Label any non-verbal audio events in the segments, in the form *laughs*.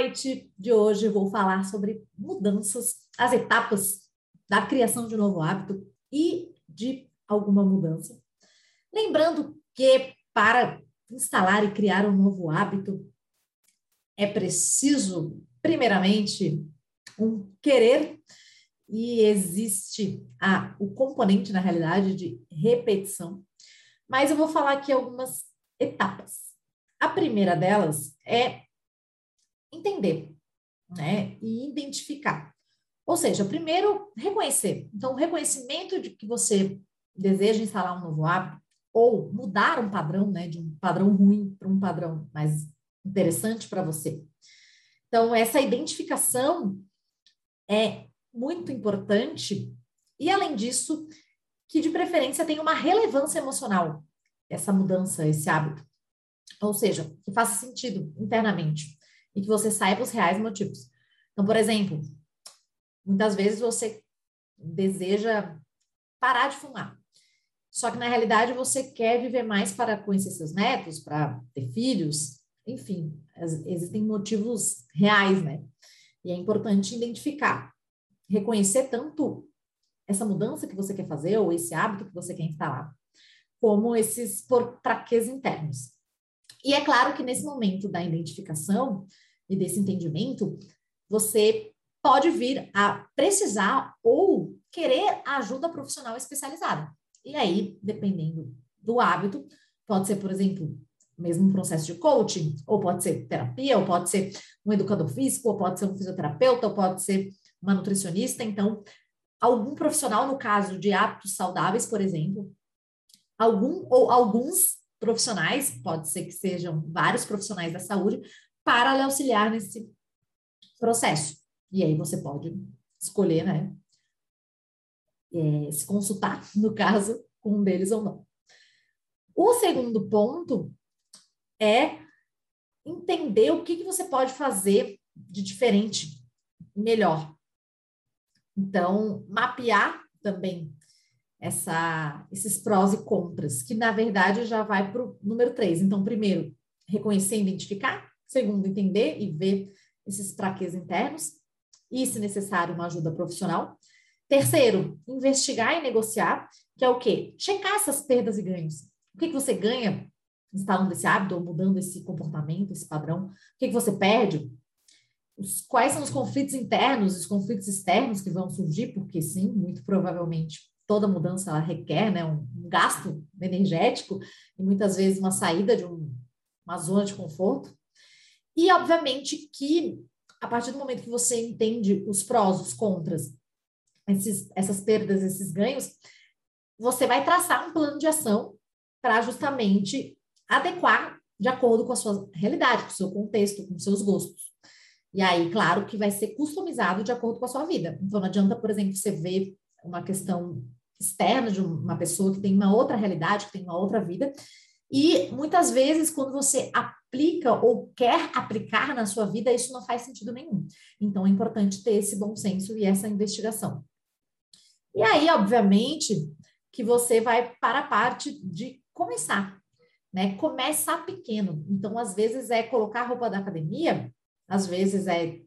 Site de hoje, vou falar sobre mudanças, as etapas da criação de um novo hábito e de alguma mudança. Lembrando que para instalar e criar um novo hábito, é preciso, primeiramente, um querer e existe a, o componente, na realidade, de repetição. Mas eu vou falar aqui algumas etapas. A primeira delas é entender né, e identificar. Ou seja, primeiro, reconhecer. Então, o reconhecimento de que você deseja instalar um novo hábito ou mudar um padrão, né, de um padrão ruim para um padrão mais interessante para você. Então, essa identificação é muito importante e, além disso, que de preferência tenha uma relevância emocional essa mudança, esse hábito. Ou seja, que faça sentido internamente e que você saiba os reais motivos. Então, por exemplo, muitas vezes você deseja parar de fumar. Só que na realidade você quer viver mais para conhecer seus netos, para ter filhos, enfim, existem motivos reais, né? E é importante identificar, reconhecer tanto essa mudança que você quer fazer ou esse hábito que você quer instalar, como esses traquês internos. E é claro que nesse momento da identificação e desse entendimento, você pode vir a precisar ou querer ajuda profissional especializada. E aí, dependendo do hábito, pode ser, por exemplo, mesmo processo de coaching, ou pode ser terapia, ou pode ser um educador físico, ou pode ser um fisioterapeuta, ou pode ser uma nutricionista. Então, algum profissional, no caso de hábitos saudáveis, por exemplo, algum ou alguns profissionais, pode ser que sejam vários profissionais da saúde, para lhe auxiliar nesse processo. E aí você pode escolher, né, é, se consultar, no caso, com um deles ou não. O segundo ponto é entender o que, que você pode fazer de diferente, melhor. Então, mapear também essa, esses prós e contras, que na verdade já vai para o número três. Então, primeiro, reconhecer e identificar. Segundo, entender e ver esses traquês internos. E, se necessário, uma ajuda profissional. Terceiro, investigar e negociar, que é o quê? Checar essas perdas e ganhos. O que, que você ganha instalando esse hábito ou mudando esse comportamento, esse padrão? O que, que você perde? Os, quais são os conflitos internos, os conflitos externos que vão surgir? Porque sim, muito provavelmente toda mudança requer né, um, um gasto energético e muitas vezes uma saída de um, uma zona de conforto. E, obviamente, que a partir do momento que você entende os prós, os contras esses, essas perdas, esses ganhos, você vai traçar um plano de ação para justamente adequar de acordo com a sua realidade, com o seu contexto, com os seus gostos. E aí, claro que vai ser customizado de acordo com a sua vida. Então, não adianta, por exemplo, você ver uma questão externa de uma pessoa que tem uma outra realidade, que tem uma outra vida. E muitas vezes, quando você aplica ou quer aplicar na sua vida, isso não faz sentido nenhum. Então, é importante ter esse bom senso e essa investigação. E aí, obviamente, que você vai para a parte de começar, né? Pequeno. Então, às vezes é colocar a roupa da academia, às vezes é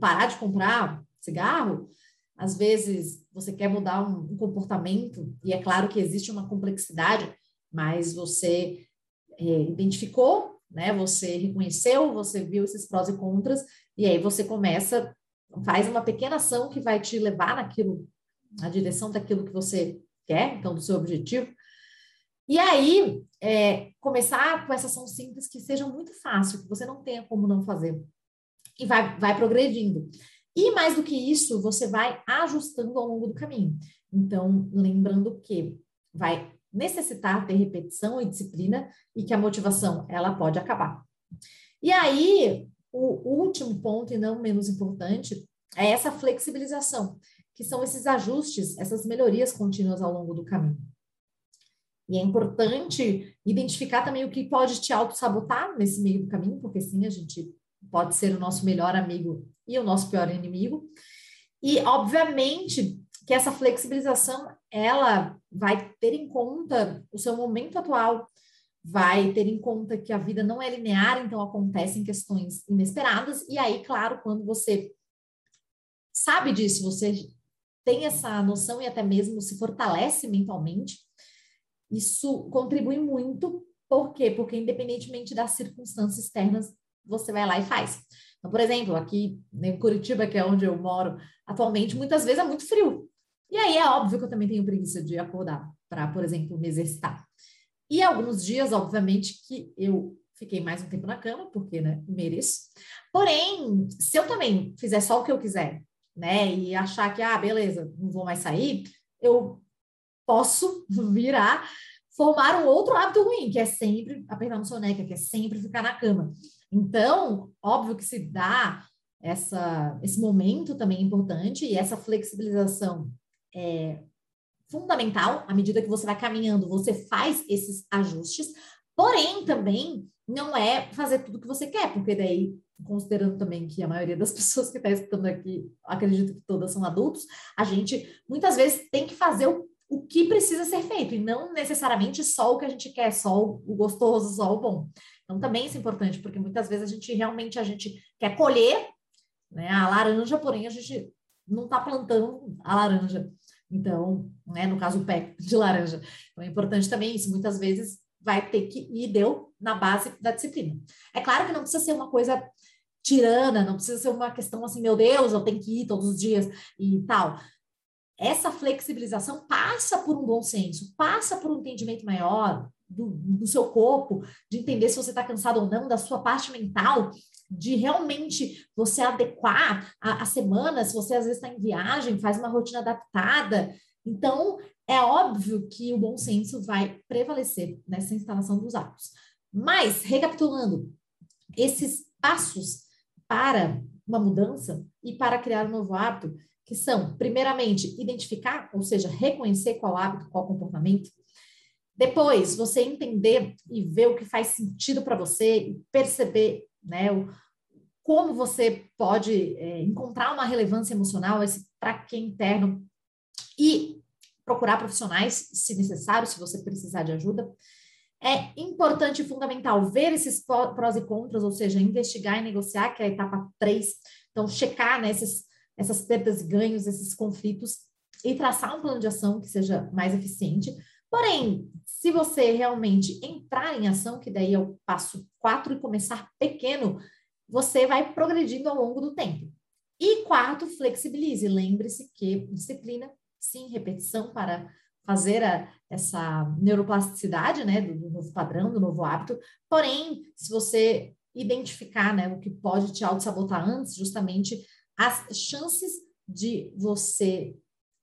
parar de comprar cigarro, às vezes você quer mudar um, um comportamento, e é claro que existe uma complexidade, mas você é, identificou, né? Você reconheceu, você viu esses prós e contras, e aí você começa, faz uma pequena ação que vai te levar naquilo a direção daquilo que você quer, então do seu objetivo. E aí, é, começar com essa ação simples que seja muito fácil, que você não tenha como não fazer. E vai, vai progredindo. E mais do que isso, você vai ajustando ao longo do caminho. Então, lembrando que vai necessitar ter repetição e disciplina e que a motivação ela pode acabar. E aí, o último ponto, e não menos importante, é essa flexibilização, que são esses ajustes, essas melhorias contínuas ao longo do caminho. E é importante identificar também o que pode te auto-sabotar nesse meio do caminho, porque sim, a gente pode ser o nosso melhor amigo e o nosso pior inimigo. E, obviamente, que essa flexibilização, ela vai ter em conta o seu momento atual, vai ter em conta que a vida não é linear, então acontecem questões inesperadas, e aí, claro, quando você sabe disso, você tem essa noção e até mesmo se fortalece mentalmente, isso contribui muito. Por quê? Porque independentemente das circunstâncias externas, você vai lá e faz. Então, por exemplo, aqui em Curitiba, que é onde eu moro atualmente, muitas vezes é muito frio. E aí é óbvio que eu também tenho preguiça de acordar para, por exemplo, me exercitar. E alguns dias, obviamente, que eu fiquei mais um tempo na cama, porque, né, mereço. Porém, se eu também fizer só o que eu quiser, né, e achar que, ah, beleza, não vou mais sair, eu posso virar, formar um outro hábito ruim, que é sempre apertar no soneca, que é sempre ficar na cama. Então, óbvio que se dá essa, esse momento também importante e essa flexibilização é fundamental, à medida que você vai caminhando, você faz esses ajustes, porém também não é fazer tudo que você quer, porque daí, considerando também que a maioria das *laughs* pessoas que está escutando aqui, acredito que todas são adultos, a gente muitas vezes tem que fazer o, o que precisa ser feito, e não necessariamente só o que a gente quer, só o gostoso, só o bom. Então também isso é importante, porque muitas vezes a gente realmente a gente quer colher né, a laranja, porém a gente não está plantando a laranja. Então, né, no caso, o pé de laranja. Então, é importante também isso. Muitas vezes vai ter que ir, deu na base da disciplina. É claro que não precisa ser uma coisa tirana, não precisa ser uma questão assim, meu Deus, eu tenho que ir todos os dias e tal. Essa flexibilização passa por um bom senso, passa por um entendimento maior do, do seu corpo, de entender se você está cansado ou não, da sua parte mental, de realmente você adequar a, a semana, se você às vezes está em viagem, faz uma rotina adaptada. Então, é óbvio que o bom senso vai prevalecer nessa instalação dos hábitos. Mas, recapitulando, esses passos para uma mudança e para criar um novo hábito, que são, primeiramente, identificar, ou seja, reconhecer qual hábito, qual comportamento, depois, você entender e ver o que faz sentido para você, perceber né, o, como você pode é, encontrar uma relevância emocional, esse traque interno, e procurar profissionais, se necessário, se você precisar de ajuda. É importante e fundamental ver esses prós e contras, ou seja, investigar e negociar, que é a etapa 3. Então, checar né, essas perdas e ganhos, esses conflitos, e traçar um plano de ação que seja mais eficiente. Porém, se você realmente entrar em ação, que daí é o passo 4 e começar pequeno, você vai progredindo ao longo do tempo. E quarto, flexibilize. Lembre-se que disciplina, sim, repetição para fazer a, essa neuroplasticidade, né, do, do, novo padrão, do novo hábito. Porém, se você identificar, né, o que pode te auto-sabotar antes, justamente as chances de você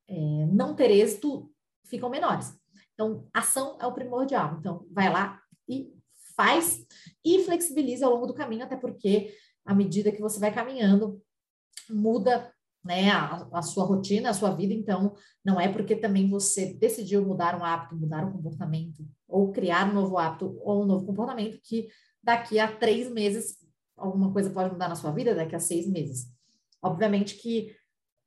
é, não ter êxito ficam menores. Então, ação é o primordial. Então, vai lá e faz e flexibiliza ao longo do caminho, até porque à medida que você vai caminhando, muda né, a, a, sua rotina, a sua vida, então não é porque também você decidiu mudar um hábito, mudar um comportamento, ou criar um novo hábito ou um novo comportamento, que daqui a três meses alguma coisa pode mudar na sua vida, daqui a seis meses. Obviamente que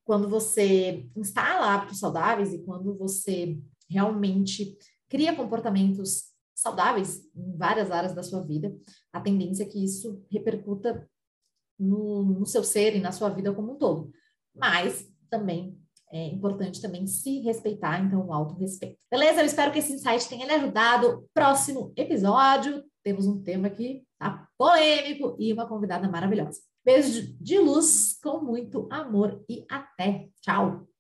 quando você instala hábitos saudáveis e quando você realmente cria comportamentos saudáveis em várias áreas da sua vida, a tendência é que isso repercuta no, no seu ser e na sua vida como um todo. Mas também é importante também se respeitar, então o auto-respeito. Beleza? Eu espero que esse insight tenha lhe ajudado. Próximo episódio, temos um tema aqui tá polêmico e uma convidada maravilhosa. Beijo de luz com muito amor e até. Tchau!